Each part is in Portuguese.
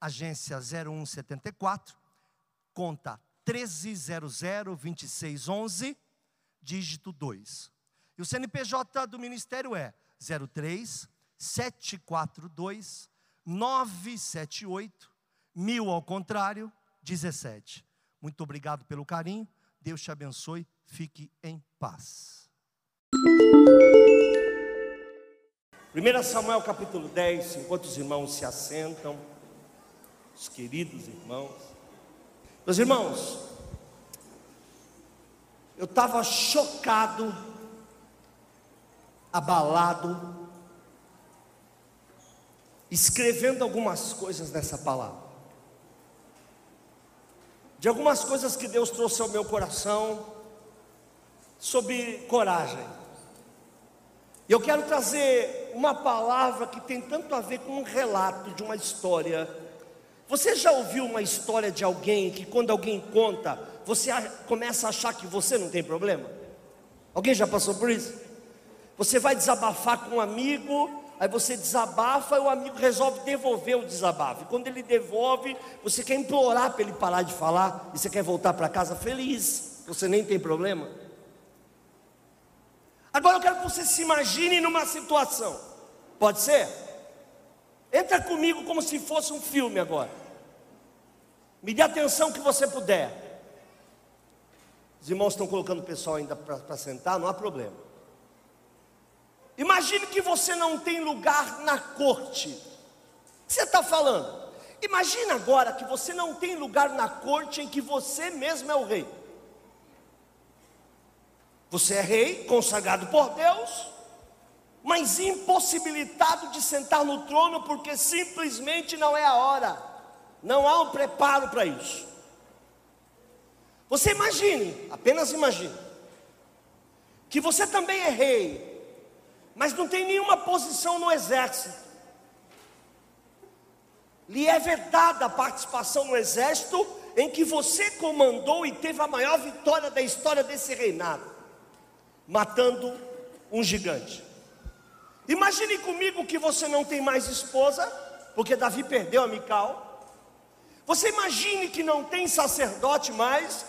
agência 0174, conta 13002611, dígito 2. E o CNPJ do Ministério é 03 742 978 mil ao contrário 17. Muito obrigado pelo carinho. Deus te abençoe. Fique em paz. 1 Samuel capítulo 10, enquanto os irmãos se assentam, os queridos irmãos. Meus irmãos, eu estava chocado abalado, escrevendo algumas coisas nessa palavra. De algumas coisas que Deus trouxe ao meu coração sobre coragem. E eu quero trazer uma palavra que tem tanto a ver com um relato de uma história. Você já ouviu uma história de alguém que quando alguém conta, você começa a achar que você não tem problema? Alguém já passou por isso? Você vai desabafar com um amigo, aí você desabafa e o amigo resolve devolver o desabafo. E quando ele devolve, você quer implorar para ele parar de falar e você quer voltar para casa feliz. Você nem tem problema. Agora eu quero que você se imagine numa situação. Pode ser? Entra comigo como se fosse um filme agora. Me dê atenção que você puder. Os irmãos estão colocando o pessoal ainda para sentar, não há problema. Imagine que você não tem lugar na corte. O que você está falando? Imagina agora que você não tem lugar na corte em que você mesmo é o rei. Você é rei, consagrado por Deus, mas impossibilitado de sentar no trono porque simplesmente não é a hora, não há um preparo para isso. Você imagine, apenas imagine, que você também é rei, mas não tem nenhuma posição no exército. Lhe é vedada a participação no exército em que você comandou e teve a maior vitória da história desse reinado, matando um gigante. Imagine comigo que você não tem mais esposa, porque Davi perdeu a Mical. Você imagine que não tem sacerdote mais,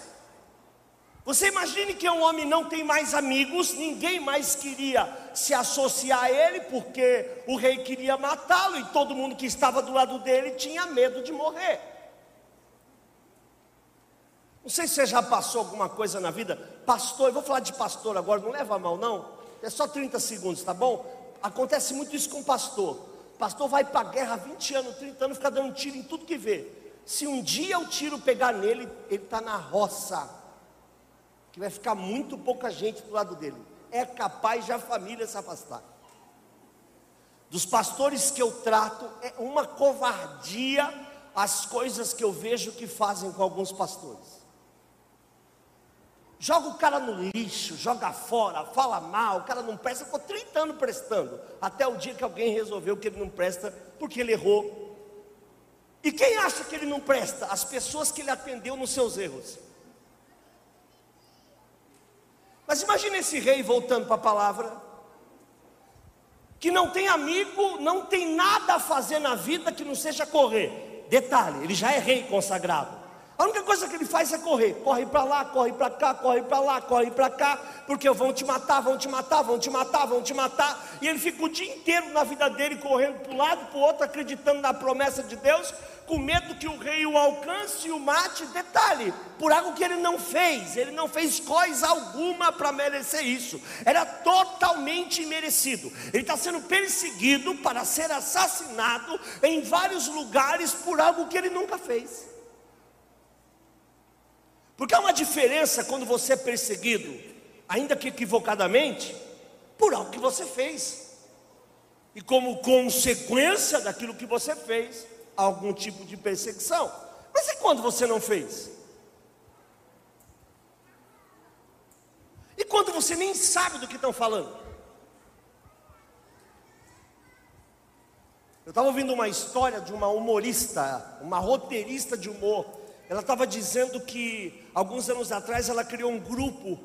você imagine que um homem não tem mais amigos, ninguém mais queria se associar a ele, porque o rei queria matá-lo e todo mundo que estava do lado dele tinha medo de morrer. Não sei se você já passou alguma coisa na vida, pastor, eu vou falar de pastor agora, não leva mal não, é só 30 segundos, tá bom? Acontece muito isso com pastor. Pastor vai para a guerra há 20 anos, 30 anos, fica dando tiro em tudo que vê. Se um dia o tiro pegar nele, ele está na roça que vai ficar muito pouca gente do lado dele. É capaz de a família se afastar. Dos pastores que eu trato, é uma covardia as coisas que eu vejo que fazem com alguns pastores. Joga o cara no lixo, joga fora, fala mal, o cara não presta, ficou 30 anos prestando, até o dia que alguém resolveu que ele não presta porque ele errou. E quem acha que ele não presta? As pessoas que ele atendeu nos seus erros. Mas imagine esse rei voltando para a palavra, que não tem amigo, não tem nada a fazer na vida que não seja correr. Detalhe, ele já é rei consagrado. A única coisa que ele faz é correr. Corre para lá, corre para cá, corre para lá, corre para cá, porque vão te matar, vão te matar, vão te matar, vão te matar. E ele fica o dia inteiro na vida dele correndo para um lado, para o outro, acreditando na promessa de Deus, com medo que o rei o alcance e o mate. Detalhe, por algo que ele não fez, ele não fez coisa alguma para merecer isso, era totalmente imerecido. Ele está sendo perseguido para ser assassinado em vários lugares por algo que ele nunca fez. Porque há uma diferença quando você é perseguido, ainda que equivocadamente, por algo que você fez. E como consequência daquilo que você fez, algum tipo de perseguição. Mas e quando você não fez? E quando você nem sabe do que estão falando? Eu estava ouvindo uma história de uma humorista, uma roteirista de humor. Ela estava dizendo que alguns anos atrás ela criou um grupo.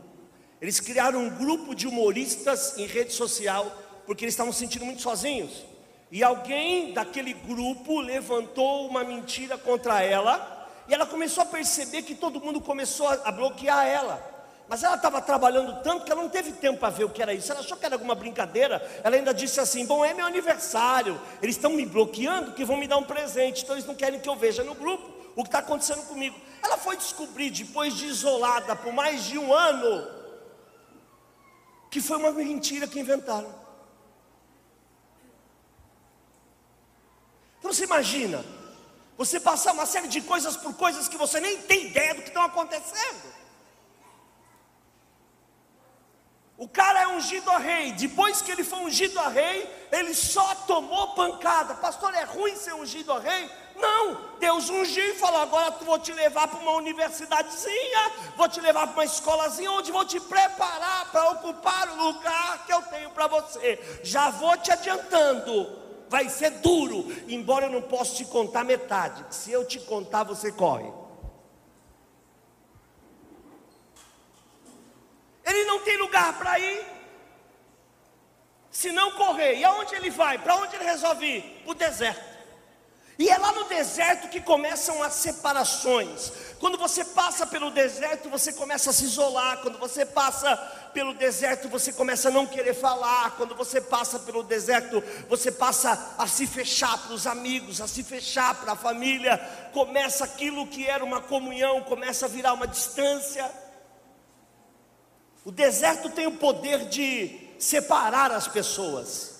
Eles criaram um grupo de humoristas em rede social porque eles estavam se sentindo muito sozinhos. E alguém daquele grupo levantou uma mentira contra ela, e ela começou a perceber que todo mundo começou a bloquear ela. Mas ela estava trabalhando tanto que ela não teve tempo para ver o que era isso. Ela achou que era alguma brincadeira. Ela ainda disse assim: Bom, é meu aniversário. Eles estão me bloqueando que vão me dar um presente. Então eles não querem que eu veja no grupo o que está acontecendo comigo. Ela foi descobrir, depois de isolada por mais de um ano, que foi uma mentira que inventaram. Então você imagina, você passar uma série de coisas por coisas que você nem tem ideia do que estão acontecendo. O cara ungido a rei. Depois que ele foi ungido a rei, ele só tomou pancada. Pastor, é ruim ser ungido a rei? Não, Deus ungiu e falou: agora vou te levar para uma universidadezinha, vou te levar para uma escolazinha, onde vou te preparar para ocupar o lugar que eu tenho para você. Já vou te adiantando, vai ser duro, embora eu não possa te contar metade. Se eu te contar, você corre. Ele não tem lugar para ir. Se não correr, e aonde ele vai? Para onde ele resolve ir? Para o deserto. E é lá no deserto que começam as separações. Quando você passa pelo deserto, você começa a se isolar. Quando você passa pelo deserto, você começa a não querer falar. Quando você passa pelo deserto, você passa a se fechar para os amigos, a se fechar para a família. Começa aquilo que era uma comunhão, começa a virar uma distância. O deserto tem o poder de separar as pessoas.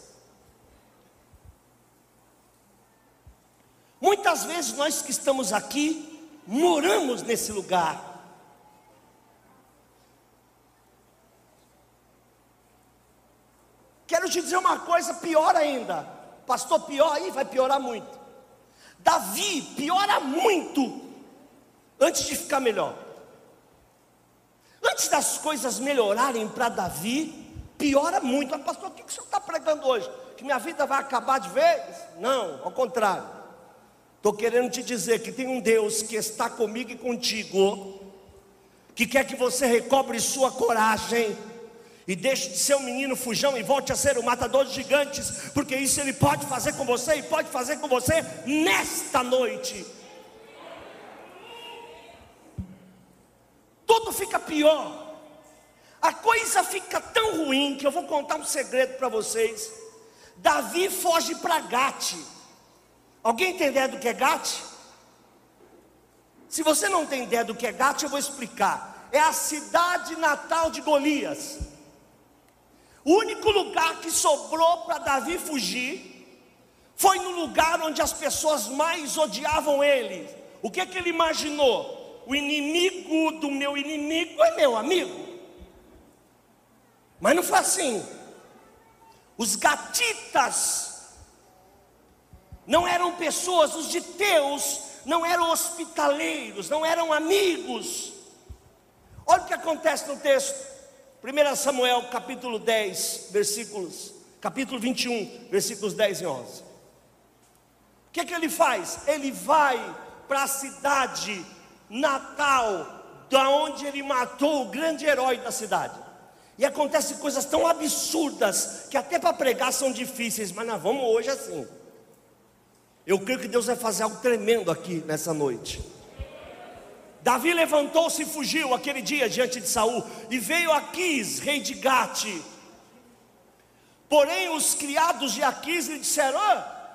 Muitas vezes nós que estamos aqui moramos nesse lugar. Quero te dizer uma coisa pior ainda. Pastor, pior aí vai piorar muito. Davi piora muito antes de ficar melhor. Antes das coisas melhorarem para Davi, piora muito. Mas, pastor, o que, o senhor está pregando hoje? Que minha vida vai acabar de vez? Não, ao contrário. Estou querendo te dizer que tem um Deus que está comigo e contigo, que quer que você recobre sua coragem e deixe de ser um menino fujão e volte a ser um matador de gigantes, porque isso ele pode fazer com você e pode fazer com você nesta noite. tudo fica pior. A coisa fica tão ruim que eu vou contar um segredo para vocês. Davi foge para Gate. Alguém tem ideia do que é Gate? Se você não tem ideia do que é Gate, eu vou explicar. É a cidade natal de Golias. O único lugar que sobrou para Davi fugir foi no lugar onde as pessoas mais odiavam ele. O que, é que ele imaginou? o inimigo do meu inimigo é meu amigo. Mas não foi assim. Os gatitas não eram pessoas, os de Deus não eram hospitaleiros, não eram amigos. Olha o que acontece no texto. 1 Samuel capítulo 10, versículos, capítulo 21, versículos 10 e 11. O que, é que ele faz? Ele vai para a cidade natal, da onde ele matou o grande herói da cidade. E acontecem coisas tão absurdas que até para pregar são difíceis, mas nós vamos hoje assim. Eu creio que Deus vai fazer algo tremendo aqui nessa noite. Davi levantou-se e fugiu aquele dia diante de Saul, e veio Aquis, rei de Gate. Porém, os criados de Aquis lhe disseram: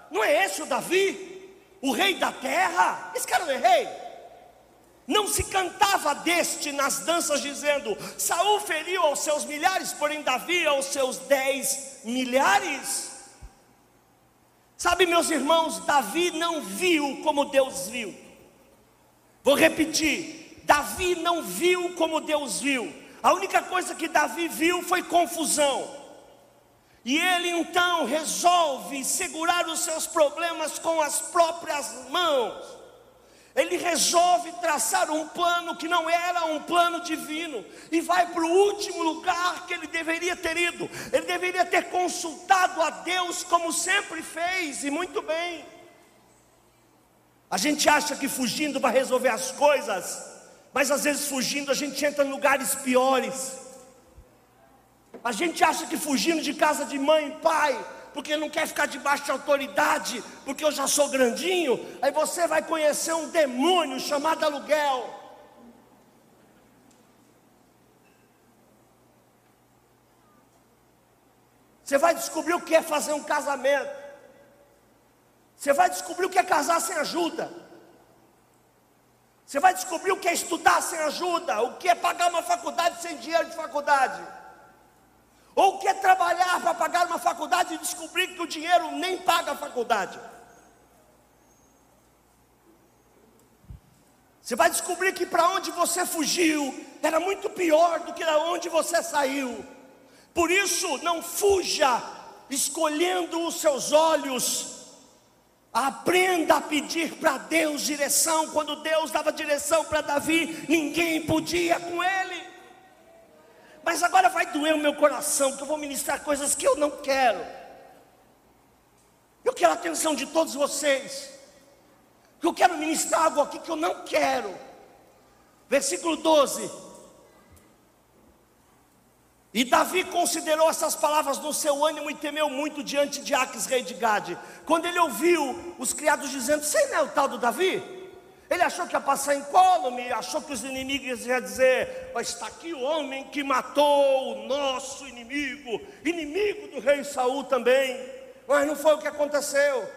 Não é esse o Davi, o rei da terra? Esse cara não é rei? Não se cantava deste nas danças, dizendo: Saul feriu aos seus milhares, porém Davi aos seus dez milhares. Sabe, meus irmãos, Davi não viu como Deus viu. Vou repetir: Davi não viu como Deus viu. A única coisa que Davi viu foi confusão. E ele então resolve segurar os seus problemas com as próprias mãos. Ele resolve traçar um plano que não era um plano divino e vai para o último lugar que ele deveria ter ido. Ele deveria ter consultado a Deus como sempre fez e muito bem. A gente acha que fugindo vai resolver as coisas, mas às vezes fugindo a gente entra em lugares piores. A gente acha que fugindo de casa de mãe e pai porque não quer ficar debaixo de autoridade, porque eu já sou grandinho, aí você vai conhecer um demônio chamado aluguel. Você vai descobrir o que é fazer um casamento. Você vai descobrir o que é casar sem ajuda. Você vai descobrir o que é estudar sem ajuda, o que é pagar uma faculdade sem dinheiro de faculdade. Ou quer trabalhar para pagar uma faculdade e descobrir que o dinheiro nem paga a faculdade. Você vai descobrir que para onde você fugiu era muito pior do que para onde você saiu. Por isso, não fuja escolhendo os seus olhos. Aprenda a pedir para Deus direção. Quando Deus dava direção para Davi, ninguém podia com ele. Mas agora vai doer o meu coração, que eu vou ministrar coisas que eu não quero. Eu quero a atenção de todos vocês. Que eu quero ministrar algo aqui que eu não quero. Versículo 12. E Davi considerou essas palavras no seu ânimo e temeu muito diante de Aques, rei de Gade. Quando ele ouviu os criados dizendo: Você não é o tal do Davi? Ele achou que ia passar incólume, achou que os inimigos iam dizer: Mas está aqui o homem que matou o nosso inimigo, inimigo do rei Saul também. Mas não foi o que aconteceu.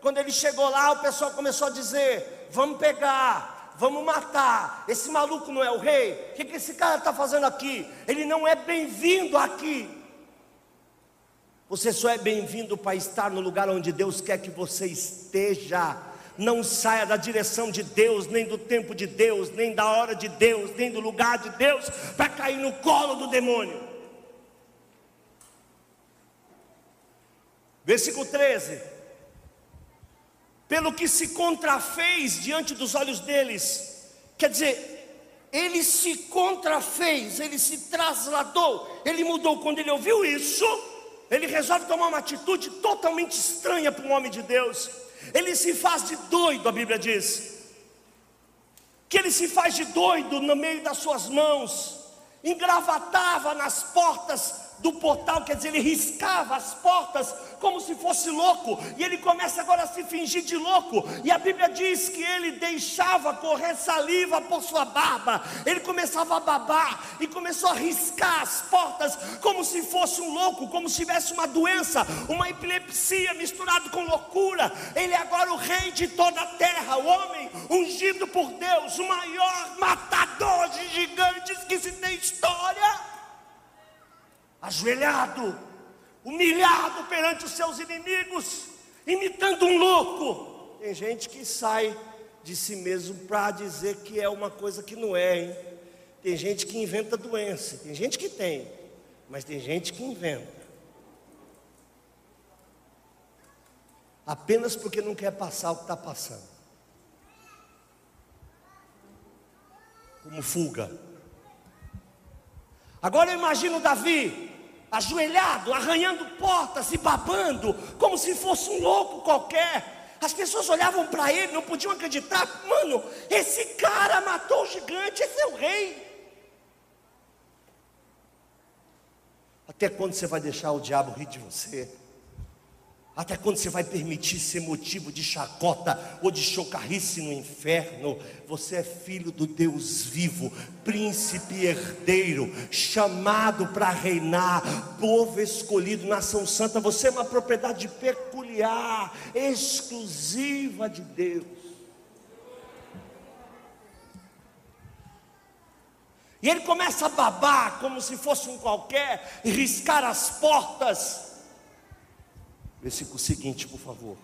Quando ele chegou lá, o pessoal começou a dizer: Vamos pegar, vamos matar. Esse maluco não é o rei? O que, que esse cara está fazendo aqui? Ele não é bem-vindo aqui. Você só é bem-vindo para estar no lugar onde Deus quer que você esteja não saia da direção de Deus, nem do tempo de Deus, nem da hora de Deus, nem do lugar de Deus, para cair no colo do demônio. Versículo 13: Pelo que se contrafez diante dos olhos deles, quer dizer, ele se contrafez, ele se trasladou, ele mudou. Quando ele ouviu isso, ele resolve tomar uma atitude totalmente estranha para um homem de Deus. Ele se faz de doido, a Bíblia diz. Que ele se faz de doido no meio das suas mãos, engravatava nas portas do portal, quer dizer, ele riscava as portas como se fosse louco, e ele começa agora a se fingir de louco, e a Bíblia diz que ele deixava correr saliva por sua barba, ele começava a babar e começou a riscar as portas como se fosse um louco, como se tivesse uma doença, uma epilepsia misturado com loucura. Ele é agora o rei de toda a terra, o homem ungido por Deus, o maior matador de gigantes que se tem história. Ajoelhado, humilhado perante os seus inimigos, imitando um louco. Tem gente que sai de si mesmo para dizer que é uma coisa que não é, hein? Tem gente que inventa doença, tem gente que tem, mas tem gente que inventa. Apenas porque não quer passar o que está passando. Como fuga. Agora eu imagino Davi, ajoelhado, arranhando portas e babando, como se fosse um louco qualquer. As pessoas olhavam para ele, não podiam acreditar. Mano, esse cara matou o gigante, esse é o rei. Até quando você vai deixar o diabo rir de você? Até quando você vai permitir ser motivo de chacota ou de chocarrice no inferno? Você é filho do Deus vivo, príncipe herdeiro, chamado para reinar, povo escolhido, nação santa. Você é uma propriedade peculiar, exclusiva de Deus. E ele começa a babar como se fosse um qualquer, riscar as portas Versículo seguinte, por favor.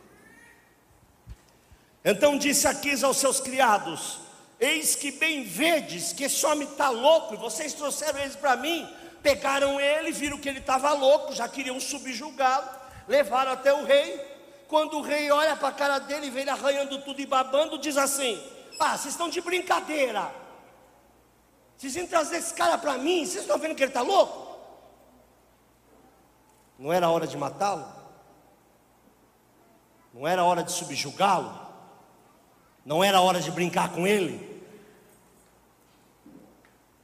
Então disse Aquis aos seus criados: Eis que bem vedes que esse homem está louco, e vocês trouxeram eles para mim. Pegaram ele, viram que ele estava louco, já queriam subjugá-lo, levaram até o rei. Quando o rei olha para a cara dele, vê ele arranhando tudo e babando, diz assim: Ah, vocês estão de brincadeira. Vocês vêm trazer esse cara para mim, vocês estão vendo que ele está louco? Não era hora de matá-lo? Não era hora de subjugá-lo? Não era hora de brincar com ele?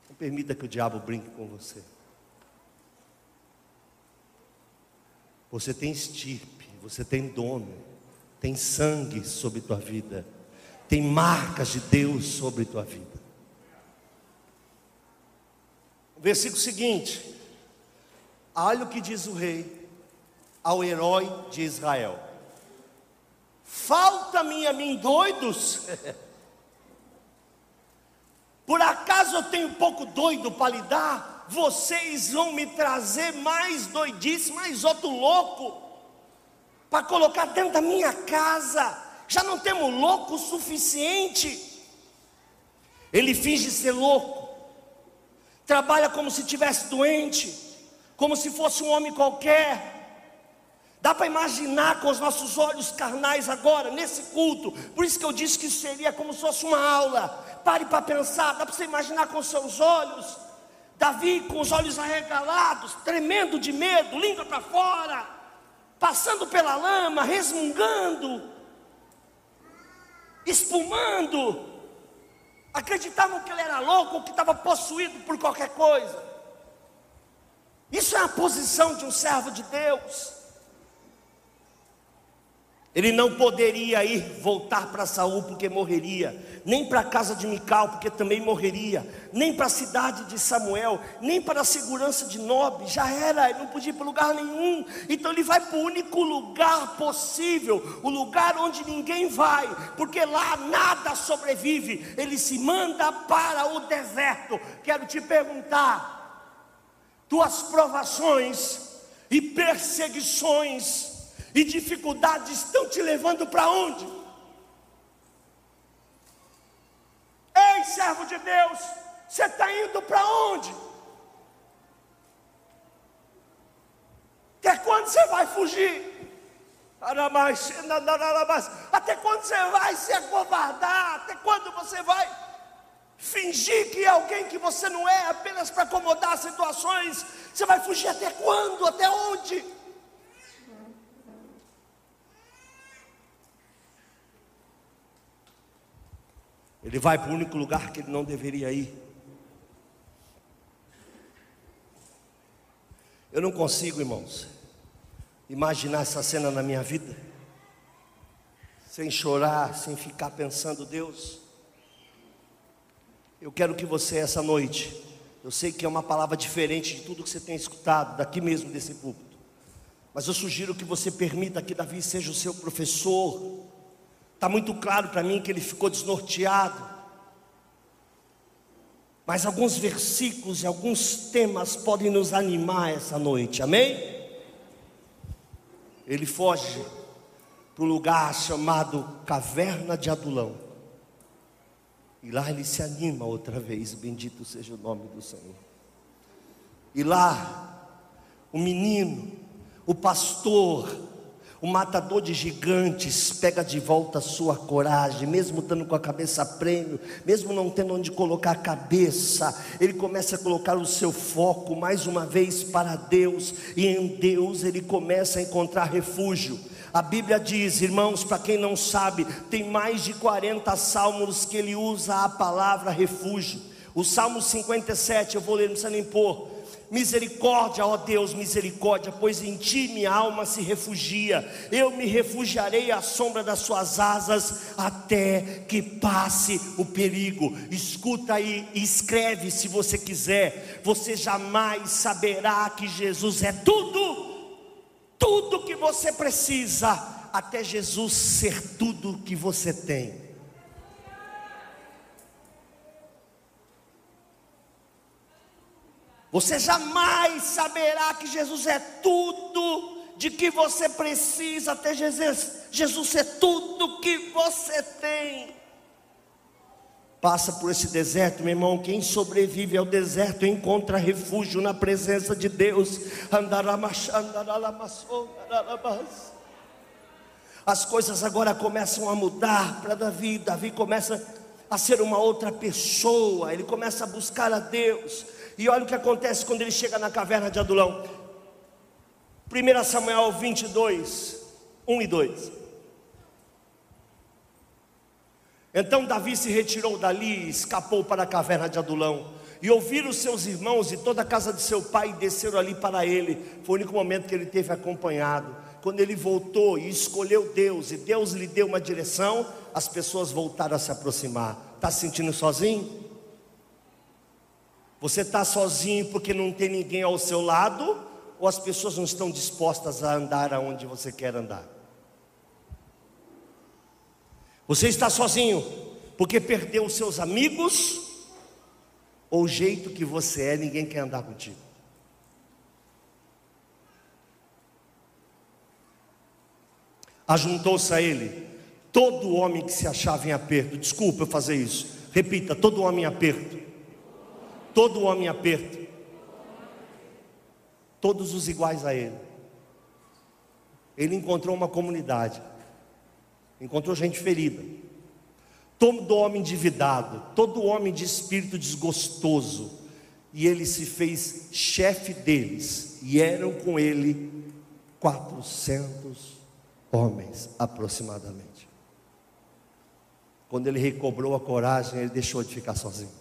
Não permita que o diabo brinque com você. Você tem estirpe, você tem dono, tem sangue sobre tua vida, tem marcas de Deus sobre tua vida. O versículo seguinte, olha o que diz o rei ao herói de Israel: Falta-me a mim doidos. Por acaso eu tenho pouco doido para lhe dar? Vocês vão me trazer mais doidice, mais outro louco, para colocar dentro da minha casa. Já não temos louco o suficiente. Ele finge ser louco, trabalha como se tivesse doente, como se fosse um homem qualquer Dá para imaginar com os nossos olhos carnais agora, nesse culto. Por isso que eu disse que seria como se fosse uma aula. Pare para pensar, dá para você imaginar com seus olhos. Davi com os olhos arregalados, tremendo de medo, língua para fora, passando pela lama, resmungando, espumando. Acreditavam que ele era louco ou que estava possuído por qualquer coisa. Isso é a posição de um servo de Deus. Ele não poderia ir voltar para Saul porque morreria, nem para a casa de Mical porque também morreria, nem para a cidade de Samuel, nem para a segurança de Nob, já era, ele não podia ir para lugar nenhum. Então ele vai para o único lugar possível, o lugar onde ninguém vai, porque lá nada sobrevive. Ele se manda para o deserto. Quero te perguntar: tuas provações e perseguições e dificuldades estão te levando para onde? Ei, servo de Deus, você está indo para onde? Até quando você vai fugir? Até quando você vai se acovardar? Até quando você vai fingir que é alguém que você não é apenas para acomodar situações? Você vai fugir até quando? Até onde? Ele vai para o único lugar que ele não deveria ir. Eu não consigo, irmãos, imaginar essa cena na minha vida, sem chorar, sem ficar pensando, Deus. Eu quero que você, essa noite, eu sei que é uma palavra diferente de tudo que você tem escutado, daqui mesmo desse púlpito, mas eu sugiro que você permita que Davi seja o seu professor, Está muito claro para mim que ele ficou desnorteado. Mas alguns versículos e alguns temas podem nos animar essa noite, amém? Ele foge para um lugar chamado Caverna de Adulão. E lá ele se anima outra vez, bendito seja o nome do Senhor. E lá, o menino, o pastor, o matador de gigantes pega de volta a sua coragem, mesmo estando com a cabeça a prêmio, mesmo não tendo onde colocar a cabeça, ele começa a colocar o seu foco mais uma vez para Deus, e em Deus ele começa a encontrar refúgio. A Bíblia diz, irmãos, para quem não sabe, tem mais de 40 salmos que ele usa a palavra refúgio. O Salmo 57, eu vou ler, não precisa nem pôr. Misericórdia, ó Deus, misericórdia, pois em ti minha alma se refugia. Eu me refugiarei à sombra das suas asas até que passe o perigo. Escuta aí, escreve se você quiser. Você jamais saberá que Jesus é tudo, tudo que você precisa, até Jesus ser tudo que você tem. Você jamais saberá que Jesus é tudo de que você precisa ter Jesus, Jesus é tudo que você tem. Passa por esse deserto, meu irmão. Quem sobrevive ao deserto encontra refúgio na presença de Deus. As coisas agora começam a mudar para Davi. Davi começa a ser uma outra pessoa, ele começa a buscar a Deus. E olha o que acontece quando ele chega na caverna de Adulão. 1 Samuel 22, 1 e 2. Então Davi se retirou dali e escapou para a caverna de Adulão. E ouviram seus irmãos e toda a casa de seu pai e desceram ali para ele. Foi o único momento que ele teve acompanhado. Quando ele voltou e escolheu Deus, e Deus lhe deu uma direção, as pessoas voltaram a se aproximar. Está se sentindo sozinho? Você está sozinho porque não tem ninguém ao seu lado? Ou as pessoas não estão dispostas a andar aonde você quer andar? Você está sozinho porque perdeu os seus amigos? Ou o jeito que você é, ninguém quer andar contigo? Ajuntou-se a ele todo homem que se achava em aperto. Desculpa eu fazer isso. Repita: todo homem em aperto. Todo homem em aperto. Todos os iguais a ele. Ele encontrou uma comunidade. Encontrou gente ferida. Todo homem endividado, todo homem de espírito desgostoso. E ele se fez chefe deles. E eram com ele 400 homens aproximadamente. Quando ele recobrou a coragem, ele deixou de ficar sozinho.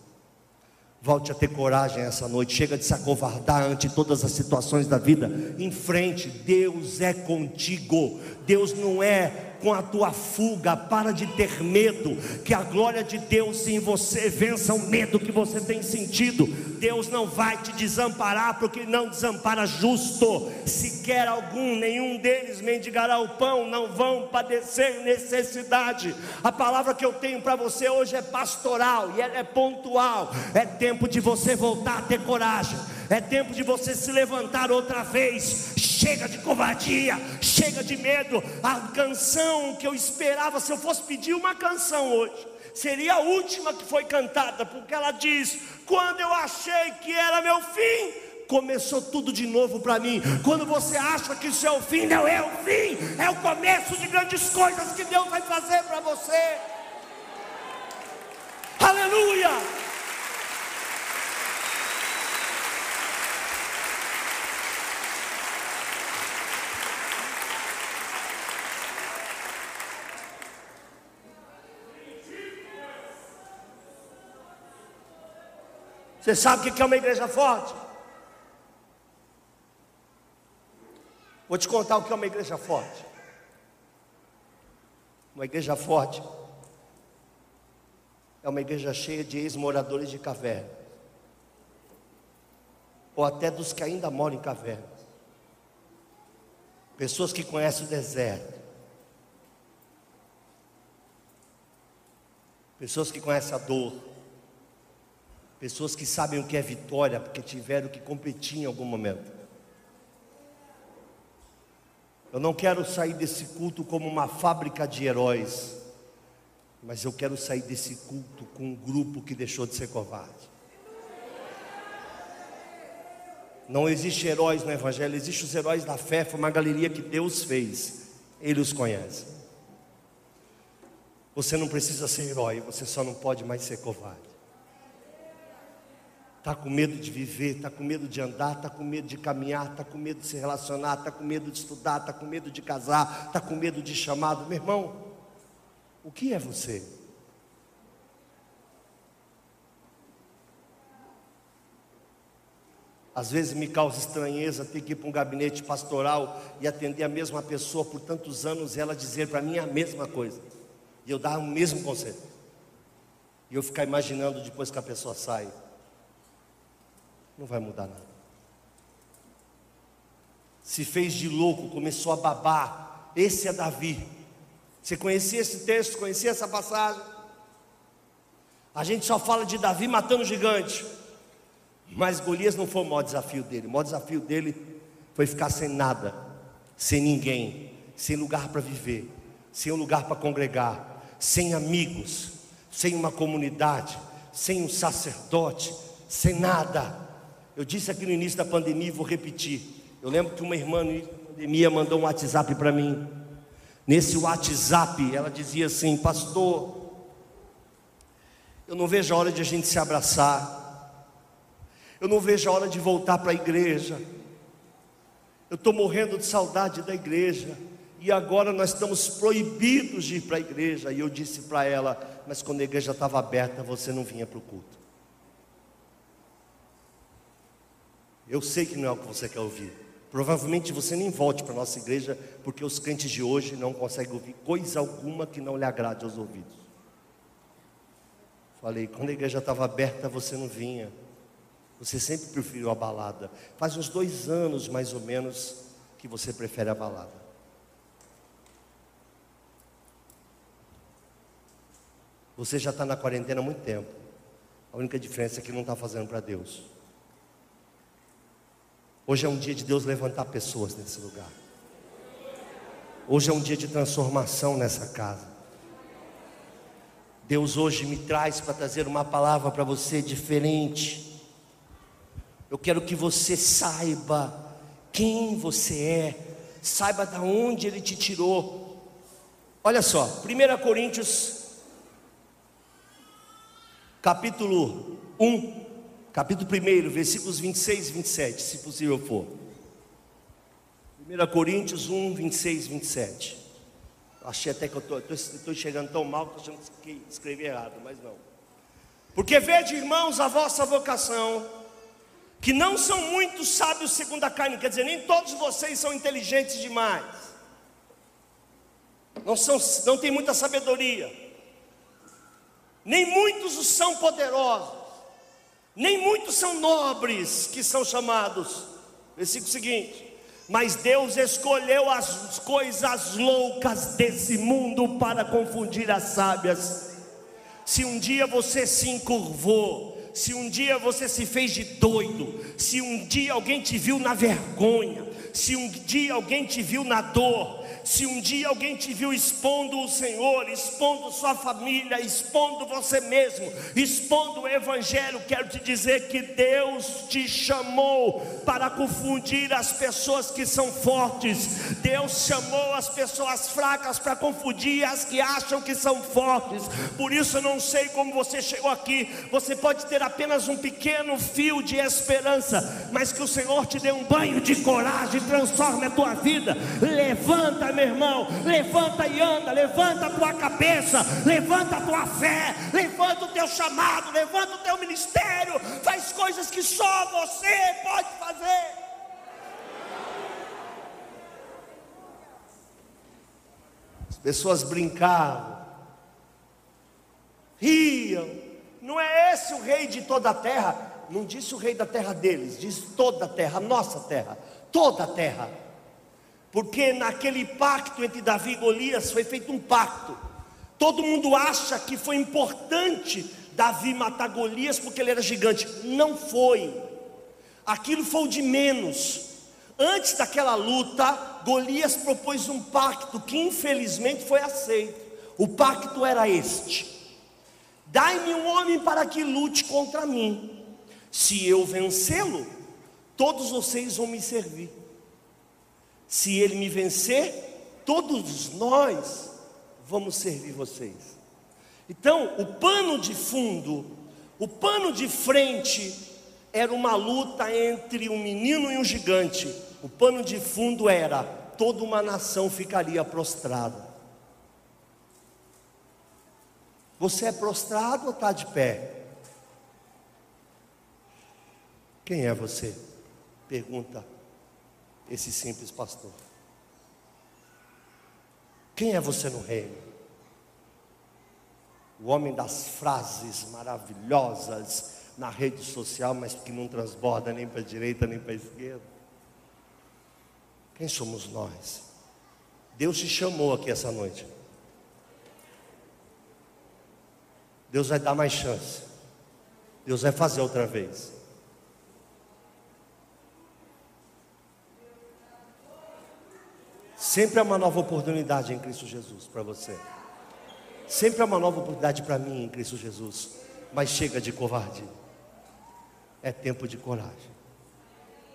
Volte a ter coragem essa noite. Chega de se acovardar ante todas as situações da vida. Em frente, Deus é contigo. Deus não é com a tua fuga, para de ter medo, que a glória de Deus em você vença o medo que você tem sentido. Deus não vai te desamparar, porque não desampara justo. Se quer algum, nenhum deles mendigará o pão, não vão padecer necessidade. A palavra que eu tenho para você hoje é pastoral e ela é pontual. É tempo de você voltar a ter coragem. É tempo de você se levantar outra vez. Chega de covardia, chega de medo. A canção que eu esperava, se eu fosse pedir uma canção hoje, seria a última que foi cantada, porque ela diz: Quando eu achei que era meu fim, começou tudo de novo para mim. Quando você acha que isso é o fim, não é o fim, é o começo de grandes coisas que Deus vai fazer para você. Aleluia! Você sabe o que é uma igreja forte? Vou te contar o que é uma igreja forte. Uma igreja forte é uma igreja cheia de ex-moradores de caverna, ou até dos que ainda moram em cavernas, pessoas que conhecem o deserto, pessoas que conhecem a dor, Pessoas que sabem o que é vitória porque tiveram que competir em algum momento. Eu não quero sair desse culto como uma fábrica de heróis, mas eu quero sair desse culto com um grupo que deixou de ser covarde. Não existe heróis no Evangelho, existem os heróis da fé, foi uma galeria que Deus fez, Ele os conhece. Você não precisa ser herói, você só não pode mais ser covarde. Está com medo de viver, está com medo de andar, está com medo de caminhar, está com medo de se relacionar, está com medo de estudar, está com medo de casar, está com medo de chamado. Meu irmão, o que é você? Às vezes me causa estranheza ter que ir para um gabinete pastoral e atender a mesma pessoa por tantos anos e ela dizer para mim a mesma coisa. E eu dar o mesmo conselho. E eu ficar imaginando depois que a pessoa sai não vai mudar nada. Se fez de louco, começou a babar. Esse é Davi. Você conhecia esse texto, conhecia essa passagem? A gente só fala de Davi matando gigante. Mas Golias não foi o maior desafio dele. O maior desafio dele foi ficar sem nada, sem ninguém, sem lugar para viver, sem um lugar para congregar, sem amigos, sem uma comunidade, sem um sacerdote, sem nada. Eu disse aqui no início da pandemia e vou repetir. Eu lembro que uma irmã no início da pandemia mandou um WhatsApp para mim. Nesse WhatsApp, ela dizia assim: Pastor, Eu não vejo a hora de a gente se abraçar. Eu não vejo a hora de voltar para a igreja. Eu estou morrendo de saudade da igreja. E agora nós estamos proibidos de ir para a igreja. E eu disse para ela: Mas quando a igreja estava aberta, você não vinha para o culto. Eu sei que não é o que você quer ouvir. Provavelmente você nem volte para a nossa igreja, porque os crentes de hoje não conseguem ouvir coisa alguma que não lhe agrade aos ouvidos. Falei, quando a igreja estava aberta, você não vinha. Você sempre preferiu a balada. Faz uns dois anos, mais ou menos, que você prefere a balada. Você já está na quarentena há muito tempo. A única diferença é que não está fazendo para Deus. Hoje é um dia de Deus levantar pessoas nesse lugar. Hoje é um dia de transformação nessa casa. Deus hoje me traz para trazer uma palavra para você diferente. Eu quero que você saiba quem você é, saiba de onde Ele te tirou. Olha só, 1 Coríntios, capítulo 1, capítulo 1, versículos 26 e 27, se possível for. 1 Coríntios 1, 26 e 27. Achei até que eu estou chegando tão mal que estou achando que escrevi errado, mas não. Porque vede, irmãos, a vossa vocação que não são muitos sábios segundo a carne, quer dizer, nem todos vocês são inteligentes demais, não, são, não tem muita sabedoria, nem muitos os são poderosos, nem muitos são nobres que são chamados. Versículo seguinte: mas Deus escolheu as coisas loucas desse mundo para confundir as sábias. Se um dia você se encurvou, se um dia você se fez de doido, se um dia alguém te viu na vergonha, se um dia alguém te viu na dor, se um dia alguém te viu expondo o Senhor, expondo sua família, expondo você mesmo, expondo o Evangelho, quero te dizer que Deus te chamou para confundir as pessoas que são fortes, Deus chamou as pessoas fracas para confundir as que acham que são fortes. Por isso eu não sei como você chegou aqui, você pode ter apenas um pequeno fio de esperança, mas que o Senhor te dê um banho de coragem, transforme a tua vida, levanta meu irmão, levanta e anda, levanta a tua cabeça, levanta a tua fé, levanta o teu chamado, levanta o teu ministério, faz coisas que só você pode fazer. As pessoas brincavam, riam, não é esse o rei de toda a terra, não disse o rei da terra deles, diz toda a terra, nossa terra, toda a terra. Porque naquele pacto entre Davi e Golias foi feito um pacto. Todo mundo acha que foi importante Davi matar Golias porque ele era gigante. Não foi. Aquilo foi o de menos. Antes daquela luta, Golias propôs um pacto que infelizmente foi aceito. O pacto era este: Dai-me um homem para que lute contra mim. Se eu vencê-lo, todos vocês vão me servir. Se ele me vencer, todos nós vamos servir vocês. Então, o pano de fundo, o pano de frente, era uma luta entre um menino e um gigante. O pano de fundo era: toda uma nação ficaria prostrada. Você é prostrado ou está de pé? Quem é você? Pergunta esse simples pastor? Quem é você no reino? O homem das frases maravilhosas na rede social, mas que não transborda nem para a direita nem para a esquerda. Quem somos nós? Deus te chamou aqui essa noite. Deus vai dar mais chance. Deus vai fazer outra vez. Sempre há uma nova oportunidade em Cristo Jesus para você. Sempre há uma nova oportunidade para mim em Cristo Jesus. Mas chega de covardia. É tempo de coragem.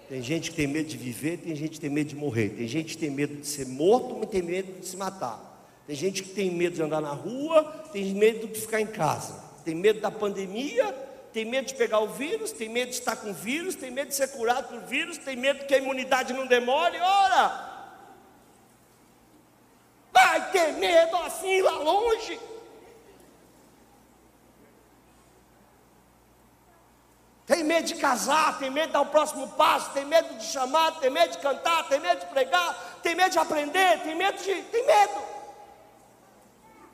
Tem gente que tem medo de viver, tem gente que tem medo de morrer. Tem gente que tem medo de ser morto, mas tem medo de se matar. Tem gente que tem medo de andar na rua, tem medo de ficar em casa. Tem medo da pandemia, tem medo de pegar o vírus, tem medo de estar com o vírus, tem medo de ser curado por vírus, tem medo que a imunidade não demore. Ora! Vai ter medo assim lá longe. Tem medo de casar, tem medo de dar o próximo passo, tem medo de chamar, tem medo de cantar, tem medo de pregar, tem medo de aprender, tem medo de. tem medo.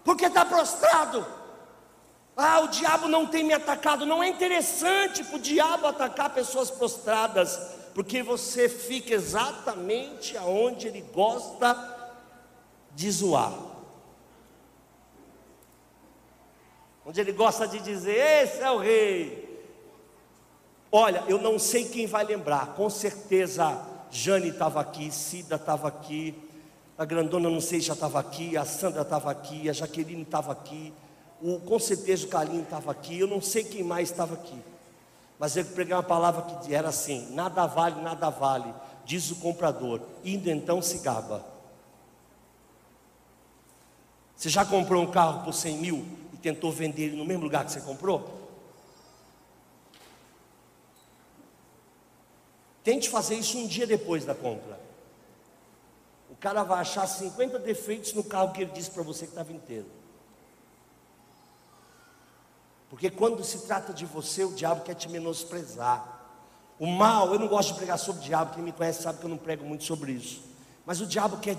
Porque está prostrado. Ah, o diabo não tem me atacado. Não é interessante para o diabo atacar pessoas prostradas, porque você fica exatamente aonde ele gosta de zoar. Onde ele gosta de dizer: Esse é o rei. Olha, eu não sei quem vai lembrar, com certeza Jane estava aqui, Cida estava aqui, a Grandona não sei já estava aqui, a Sandra estava aqui, a Jaqueline estava aqui, o, com certeza o Carlinho estava aqui, eu não sei quem mais estava aqui. Mas eu preguei uma palavra que era assim: nada vale, nada vale, diz o comprador, indo então se gaba. Você já comprou um carro por 100 mil e tentou vender ele no mesmo lugar que você comprou? Tente fazer isso um dia depois da compra. O cara vai achar 50 defeitos no carro que ele disse para você que estava inteiro. Porque quando se trata de você, o diabo quer te menosprezar. O mal, eu não gosto de pregar sobre o diabo, quem me conhece sabe que eu não prego muito sobre isso. Mas o diabo quer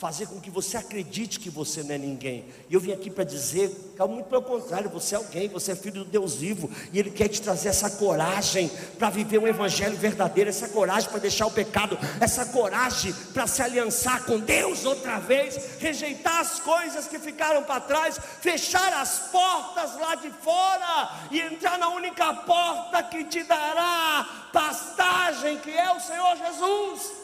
fazer com que você acredite que você não é ninguém. E eu vim aqui para dizer, muito pelo contrário, você é alguém, você é filho do Deus vivo, e Ele quer te trazer essa coragem para viver um evangelho verdadeiro, essa coragem para deixar o pecado, essa coragem para se aliançar com Deus outra vez, rejeitar as coisas que ficaram para trás, fechar as portas lá de fora e entrar na única porta que te dará pastagem, que é o Senhor Jesus.